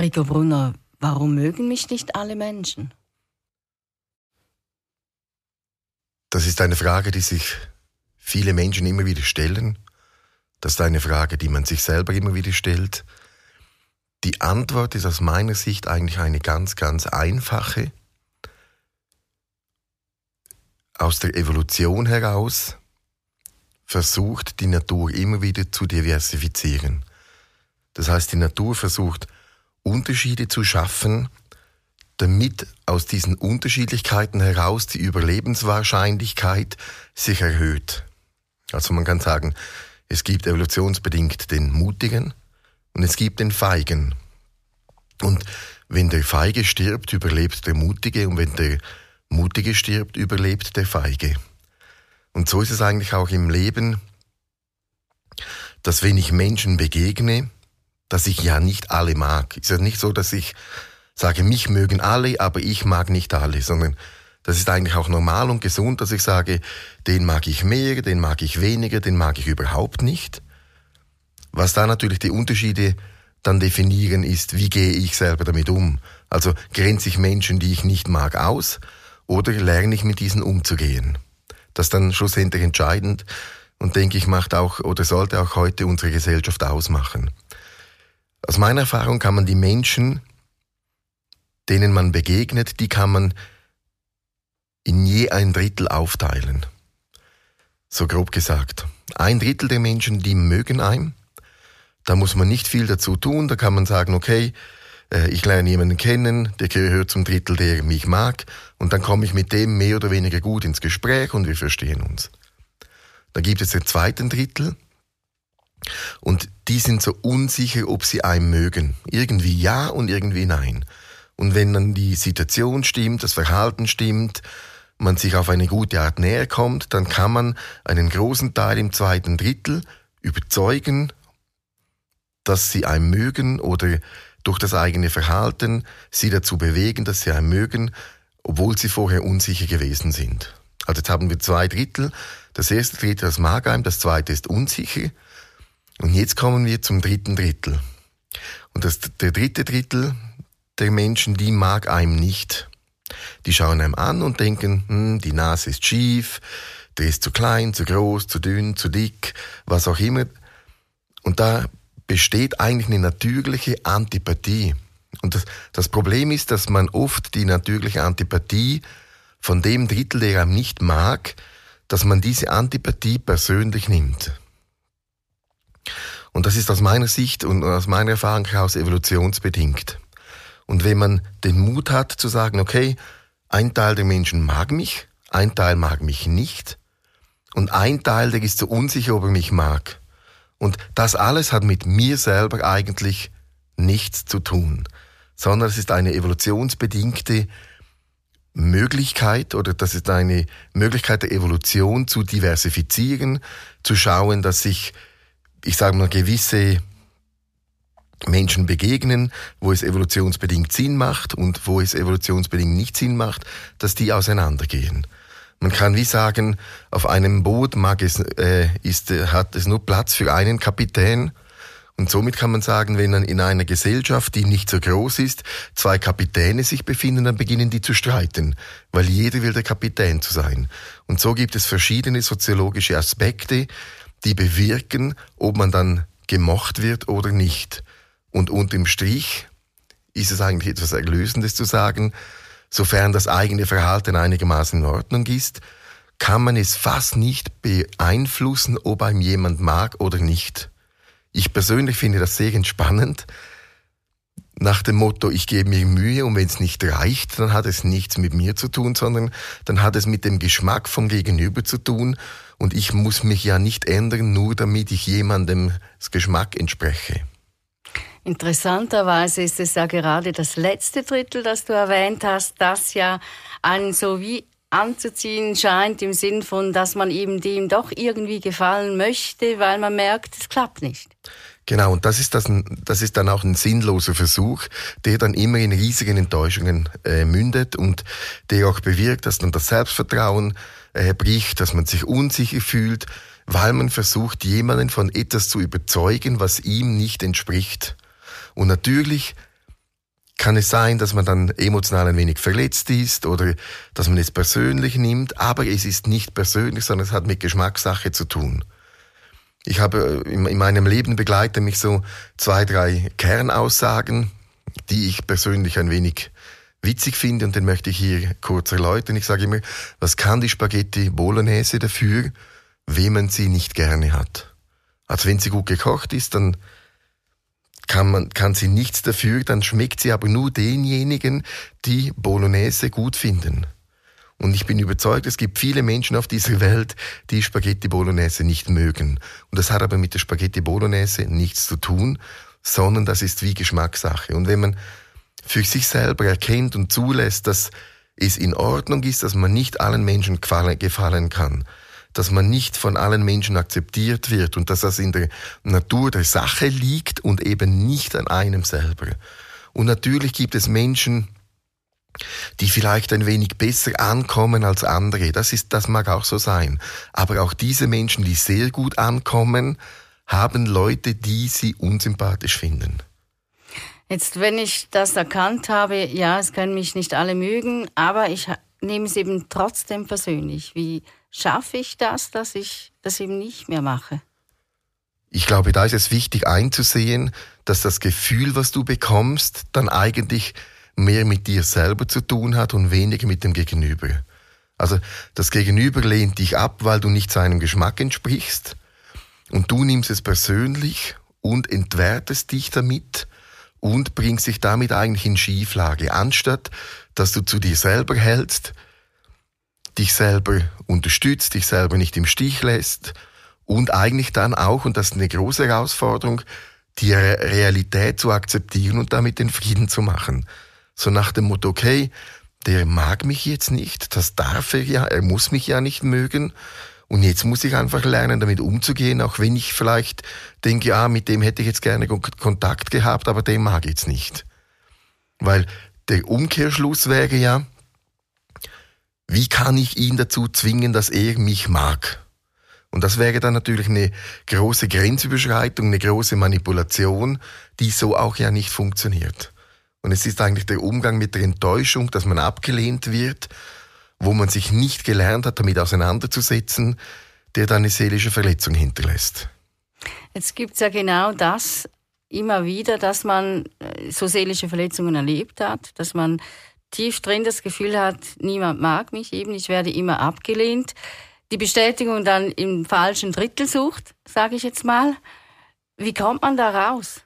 Rico Brunner, warum mögen mich nicht alle Menschen? Das ist eine Frage, die sich viele Menschen immer wieder stellen. Das ist eine Frage, die man sich selber immer wieder stellt. Die Antwort ist aus meiner Sicht eigentlich eine ganz, ganz einfache. Aus der Evolution heraus versucht die Natur immer wieder zu diversifizieren. Das heißt, die Natur versucht Unterschiede zu schaffen, damit aus diesen Unterschiedlichkeiten heraus die Überlebenswahrscheinlichkeit sich erhöht. Also man kann sagen, es gibt evolutionsbedingt den Mutigen und es gibt den Feigen. Und wenn der Feige stirbt, überlebt der Mutige und wenn der Mutige stirbt, überlebt der Feige. Und so ist es eigentlich auch im Leben, dass wenn ich Menschen begegne, dass ich ja nicht alle mag. Es ist ja nicht so, dass ich sage, mich mögen alle, aber ich mag nicht alle, sondern das ist eigentlich auch normal und gesund, dass ich sage, den mag ich mehr, den mag ich weniger, den mag ich überhaupt nicht. Was da natürlich die Unterschiede dann definieren ist, wie gehe ich selber damit um? Also grenze ich Menschen, die ich nicht mag, aus oder lerne ich mit diesen umzugehen? Das ist dann schlussendlich entscheidend und denke ich macht auch oder sollte auch heute unsere Gesellschaft ausmachen. Aus meiner Erfahrung kann man die Menschen, denen man begegnet, die kann man in je ein Drittel aufteilen. So grob gesagt. Ein Drittel der Menschen, die mögen einem. Da muss man nicht viel dazu tun. Da kann man sagen, okay, äh, ich lerne jemanden kennen, der gehört zum Drittel, der mich mag, und dann komme ich mit dem mehr oder weniger gut ins Gespräch und wir verstehen uns. Da gibt es den zweiten Drittel, und die sind so unsicher, ob sie einen mögen. Irgendwie ja und irgendwie nein. Und wenn dann die Situation stimmt, das Verhalten stimmt, man sich auf eine gute Art näher kommt, dann kann man einen großen Teil im zweiten Drittel überzeugen, dass sie einen mögen oder durch das eigene Verhalten sie dazu bewegen, dass sie einen mögen, obwohl sie vorher unsicher gewesen sind. Also jetzt haben wir zwei Drittel. Das erste Drittel, das mag einem, das zweite ist unsicher. Und jetzt kommen wir zum dritten Drittel. Und das, der dritte Drittel der Menschen, die mag einem nicht. Die schauen einem an und denken, hm, die Nase ist schief, der ist zu klein, zu groß, zu dünn, zu dick, was auch immer. Und da besteht eigentlich eine natürliche Antipathie. Und das, das Problem ist, dass man oft die natürliche Antipathie von dem Drittel, der einem nicht mag, dass man diese Antipathie persönlich nimmt. Und das ist aus meiner Sicht und aus meiner Erfahrung heraus evolutionsbedingt. Und wenn man den Mut hat zu sagen, okay, ein Teil der Menschen mag mich, ein Teil mag mich nicht und ein Teil, der ist so unsicher, ob er mich mag. Und das alles hat mit mir selber eigentlich nichts zu tun, sondern es ist eine evolutionsbedingte Möglichkeit oder das ist eine Möglichkeit der Evolution zu diversifizieren, zu schauen, dass sich ich sage mal, gewisse Menschen begegnen, wo es evolutionsbedingt Sinn macht und wo es evolutionsbedingt nicht Sinn macht, dass die auseinandergehen. Man kann wie sagen, auf einem Boot mag es, äh, ist, hat es nur Platz für einen Kapitän. Und somit kann man sagen, wenn dann in einer Gesellschaft, die nicht so groß ist, zwei Kapitäne sich befinden, dann beginnen die zu streiten, weil jeder will der Kapitän zu sein. Und so gibt es verschiedene soziologische Aspekte, die bewirken, ob man dann gemocht wird oder nicht. Und unterm Strich ist es eigentlich etwas Erlösendes zu sagen, sofern das eigene Verhalten einigermaßen in Ordnung ist, kann man es fast nicht beeinflussen, ob einem jemand mag oder nicht. Ich persönlich finde das sehr entspannend, nach dem Motto, ich gebe mir Mühe und wenn es nicht reicht, dann hat es nichts mit mir zu tun, sondern dann hat es mit dem Geschmack vom Gegenüber zu tun und ich muss mich ja nicht ändern, nur damit ich jemandem das Geschmack entspreche. Interessanterweise ist es ja gerade das letzte Drittel, das du erwähnt hast, das ja einen so wie anzuziehen scheint im Sinn von, dass man eben dem doch irgendwie gefallen möchte, weil man merkt, es klappt nicht. Genau, und das ist, das, das ist dann auch ein sinnloser Versuch, der dann immer in riesigen Enttäuschungen äh, mündet und der auch bewirkt, dass dann das Selbstvertrauen äh, bricht, dass man sich unsicher fühlt, weil man versucht, jemanden von etwas zu überzeugen, was ihm nicht entspricht. Und natürlich kann es sein, dass man dann emotional ein wenig verletzt ist oder dass man es persönlich nimmt, aber es ist nicht persönlich, sondern es hat mit Geschmackssache zu tun. Ich habe äh, in meinem Leben begleite mich so zwei, drei Kernaussagen, die ich persönlich ein wenig witzig finde und den möchte ich hier kurz erläutern. Ich sage immer, was kann die Spaghetti Bolognese dafür, wenn man sie nicht gerne hat? Also wenn sie gut gekocht ist, dann kann man, kann sie nichts dafür, dann schmeckt sie aber nur denjenigen, die Bolognese gut finden. Und ich bin überzeugt, es gibt viele Menschen auf dieser Welt, die Spaghetti Bolognese nicht mögen. Und das hat aber mit der Spaghetti Bolognese nichts zu tun, sondern das ist wie Geschmackssache. Und wenn man für sich selber erkennt und zulässt, dass es in Ordnung ist, dass man nicht allen Menschen gefallen kann, dass man nicht von allen Menschen akzeptiert wird und dass das in der Natur der Sache liegt und eben nicht an einem selber. Und natürlich gibt es Menschen, die vielleicht ein wenig besser ankommen als andere. Das ist, das mag auch so sein. Aber auch diese Menschen, die sehr gut ankommen, haben Leute, die sie unsympathisch finden. Jetzt, wenn ich das erkannt habe, ja, es können mich nicht alle mögen, aber ich nehme es eben trotzdem persönlich. Wie schaffe ich das, dass ich das eben nicht mehr mache? Ich glaube, da ist es wichtig einzusehen, dass das Gefühl, was du bekommst, dann eigentlich mehr mit dir selber zu tun hat und weniger mit dem Gegenüber. Also das Gegenüber lehnt dich ab, weil du nicht seinem Geschmack entsprichst und du nimmst es persönlich und entwertest dich damit und bringst dich damit eigentlich in Schieflage, anstatt dass du zu dir selber hältst, dich selber unterstützt, dich selber nicht im Stich lässt und eigentlich dann auch, und das ist eine große Herausforderung, die Realität zu akzeptieren und damit den Frieden zu machen. So nach dem Motto, okay, der mag mich jetzt nicht, das darf er ja, er muss mich ja nicht mögen. Und jetzt muss ich einfach lernen, damit umzugehen, auch wenn ich vielleicht denke, ah, mit dem hätte ich jetzt gerne Kontakt gehabt, aber den mag ich jetzt nicht. Weil der Umkehrschluss wäre ja, wie kann ich ihn dazu zwingen, dass er mich mag? Und das wäre dann natürlich eine große Grenzüberschreitung, eine große Manipulation, die so auch ja nicht funktioniert. Und es ist eigentlich der Umgang mit der Enttäuschung, dass man abgelehnt wird, wo man sich nicht gelernt hat, damit auseinanderzusetzen, der dann eine seelische Verletzung hinterlässt. Jetzt gibt es ja genau das immer wieder, dass man äh, so seelische Verletzungen erlebt hat, dass man tief drin das Gefühl hat, niemand mag mich eben, ich werde immer abgelehnt. Die Bestätigung dann im falschen Drittel sucht, sage ich jetzt mal. Wie kommt man da raus?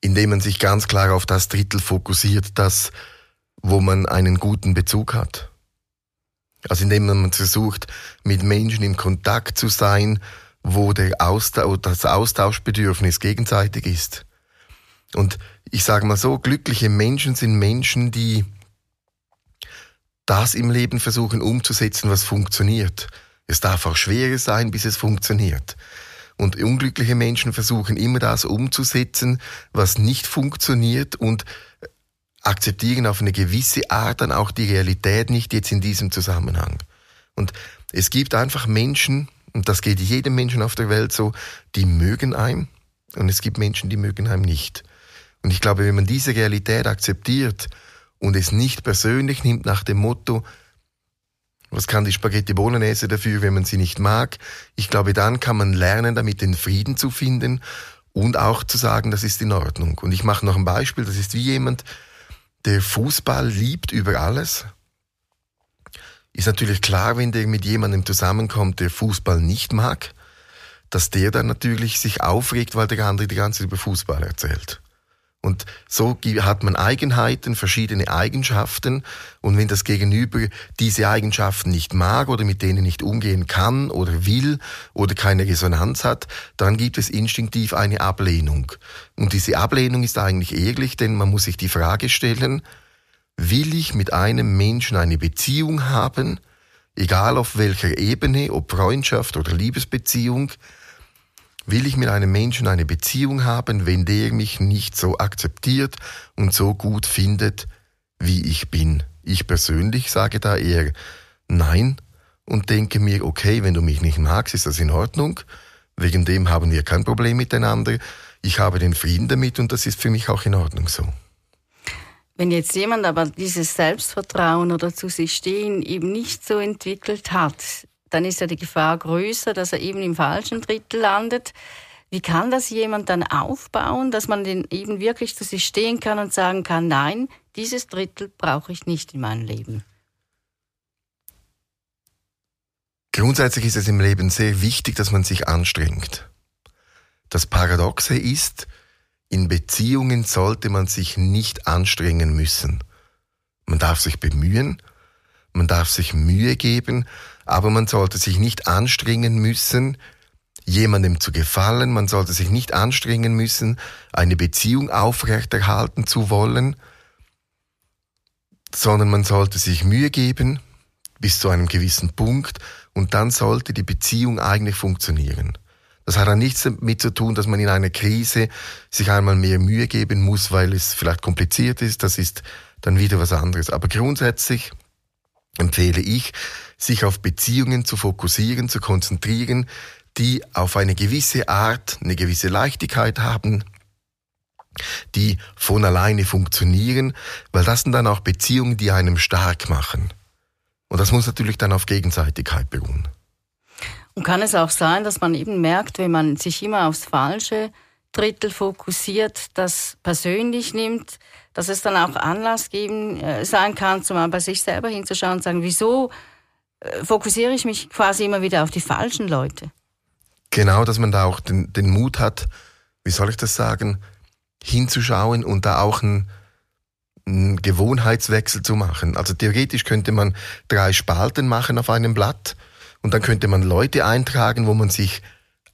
indem man sich ganz klar auf das Drittel fokussiert, das, wo man einen guten Bezug hat. Also indem man versucht, mit Menschen im Kontakt zu sein, wo der Austausch, das Austauschbedürfnis gegenseitig ist. Und ich sage mal so, glückliche Menschen sind Menschen, die das im Leben versuchen umzusetzen, was funktioniert. Es darf auch schwerer sein, bis es funktioniert. Und unglückliche Menschen versuchen immer das umzusetzen, was nicht funktioniert und akzeptieren auf eine gewisse Art dann auch die Realität nicht jetzt in diesem Zusammenhang. Und es gibt einfach Menschen, und das geht jedem Menschen auf der Welt so, die mögen einem und es gibt Menschen, die mögen einem nicht. Und ich glaube, wenn man diese Realität akzeptiert und es nicht persönlich nimmt nach dem Motto, was kann die Spaghetti Bolognese dafür, wenn man sie nicht mag? Ich glaube, dann kann man lernen, damit den Frieden zu finden und auch zu sagen, das ist in Ordnung. Und ich mache noch ein Beispiel. Das ist wie jemand, der Fußball liebt über alles. Ist natürlich klar, wenn der mit jemandem zusammenkommt, der Fußball nicht mag, dass der dann natürlich sich aufregt, weil der andere die ganze Zeit über Fußball erzählt. Und so hat man Eigenheiten, verschiedene Eigenschaften. Und wenn das Gegenüber diese Eigenschaften nicht mag oder mit denen nicht umgehen kann oder will oder keine Resonanz hat, dann gibt es instinktiv eine Ablehnung. Und diese Ablehnung ist eigentlich ehrlich, denn man muss sich die Frage stellen, will ich mit einem Menschen eine Beziehung haben, egal auf welcher Ebene, ob Freundschaft oder Liebesbeziehung, will ich mit einem Menschen eine Beziehung haben, wenn der mich nicht so akzeptiert und so gut findet, wie ich bin? Ich persönlich sage da eher nein und denke mir, okay, wenn du mich nicht magst, ist das in Ordnung. Wegen dem haben wir kein Problem miteinander. Ich habe den Frieden damit und das ist für mich auch in Ordnung so. Wenn jetzt jemand aber dieses Selbstvertrauen oder zu sich stehen eben nicht so entwickelt hat, dann ist ja die Gefahr größer, dass er eben im falschen Drittel landet. Wie kann das jemand dann aufbauen, dass man den eben wirklich zu sich stehen kann und sagen kann, nein, dieses Drittel brauche ich nicht in meinem Leben? Grundsätzlich ist es im Leben sehr wichtig, dass man sich anstrengt. Das Paradoxe ist, in Beziehungen sollte man sich nicht anstrengen müssen. Man darf sich bemühen, man darf sich Mühe geben, aber man sollte sich nicht anstrengen müssen, jemandem zu gefallen, man sollte sich nicht anstrengen müssen, eine Beziehung aufrechterhalten zu wollen, sondern man sollte sich Mühe geben bis zu einem gewissen Punkt und dann sollte die Beziehung eigentlich funktionieren. Das hat dann nichts damit zu tun, dass man in einer Krise sich einmal mehr Mühe geben muss, weil es vielleicht kompliziert ist. Das ist dann wieder was anderes. Aber grundsätzlich empfehle ich, sich auf Beziehungen zu fokussieren, zu konzentrieren, die auf eine gewisse Art, eine gewisse Leichtigkeit haben, die von alleine funktionieren, weil das sind dann auch Beziehungen, die einem stark machen. Und das muss natürlich dann auf Gegenseitigkeit beruhen. Und kann es auch sein, dass man eben merkt, wenn man sich immer aufs falsche Drittel fokussiert, das persönlich nimmt, dass es dann auch Anlass geben äh, sein kann, zum bei sich selber hinzuschauen und sagen, wieso fokussiere ich mich quasi immer wieder auf die falschen Leute? Genau, dass man da auch den, den Mut hat, wie soll ich das sagen, hinzuschauen und da auch einen, einen Gewohnheitswechsel zu machen. Also theoretisch könnte man drei Spalten machen auf einem Blatt und dann könnte man Leute eintragen, wo man sich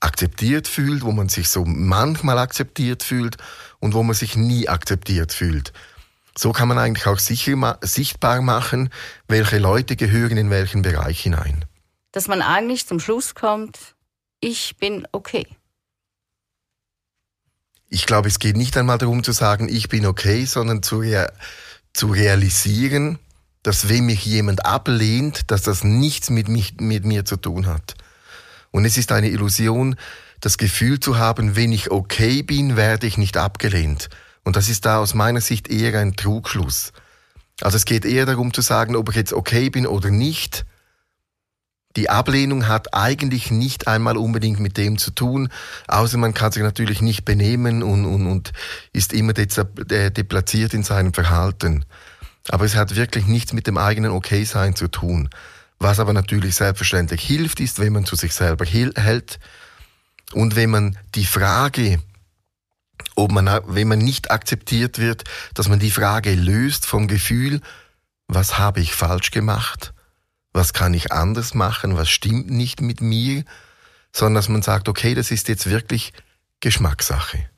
akzeptiert fühlt, wo man sich so manchmal akzeptiert fühlt und wo man sich nie akzeptiert fühlt. So kann man eigentlich auch sicher, sichtbar machen, welche Leute gehören in welchen Bereich hinein. Dass man eigentlich zum Schluss kommt, ich bin okay. Ich glaube, es geht nicht einmal darum zu sagen, ich bin okay, sondern zu, rea zu realisieren, dass wenn mich jemand ablehnt, dass das nichts mit, mich, mit mir zu tun hat. Und es ist eine Illusion, das Gefühl zu haben, wenn ich okay bin, werde ich nicht abgelehnt. Und das ist da aus meiner Sicht eher ein Trugschluss. Also es geht eher darum zu sagen, ob ich jetzt okay bin oder nicht. Die Ablehnung hat eigentlich nicht einmal unbedingt mit dem zu tun, außer man kann sich natürlich nicht benehmen und, und, und ist immer deplatziert in seinem Verhalten. Aber es hat wirklich nichts mit dem eigenen Okay-Sein zu tun. Was aber natürlich selbstverständlich hilft, ist, wenn man zu sich selber hält und wenn man die Frage, ob man, wenn man nicht akzeptiert wird, dass man die Frage löst vom Gefühl, was habe ich falsch gemacht? Was kann ich anders machen? Was stimmt nicht mit mir? Sondern dass man sagt, okay, das ist jetzt wirklich Geschmackssache.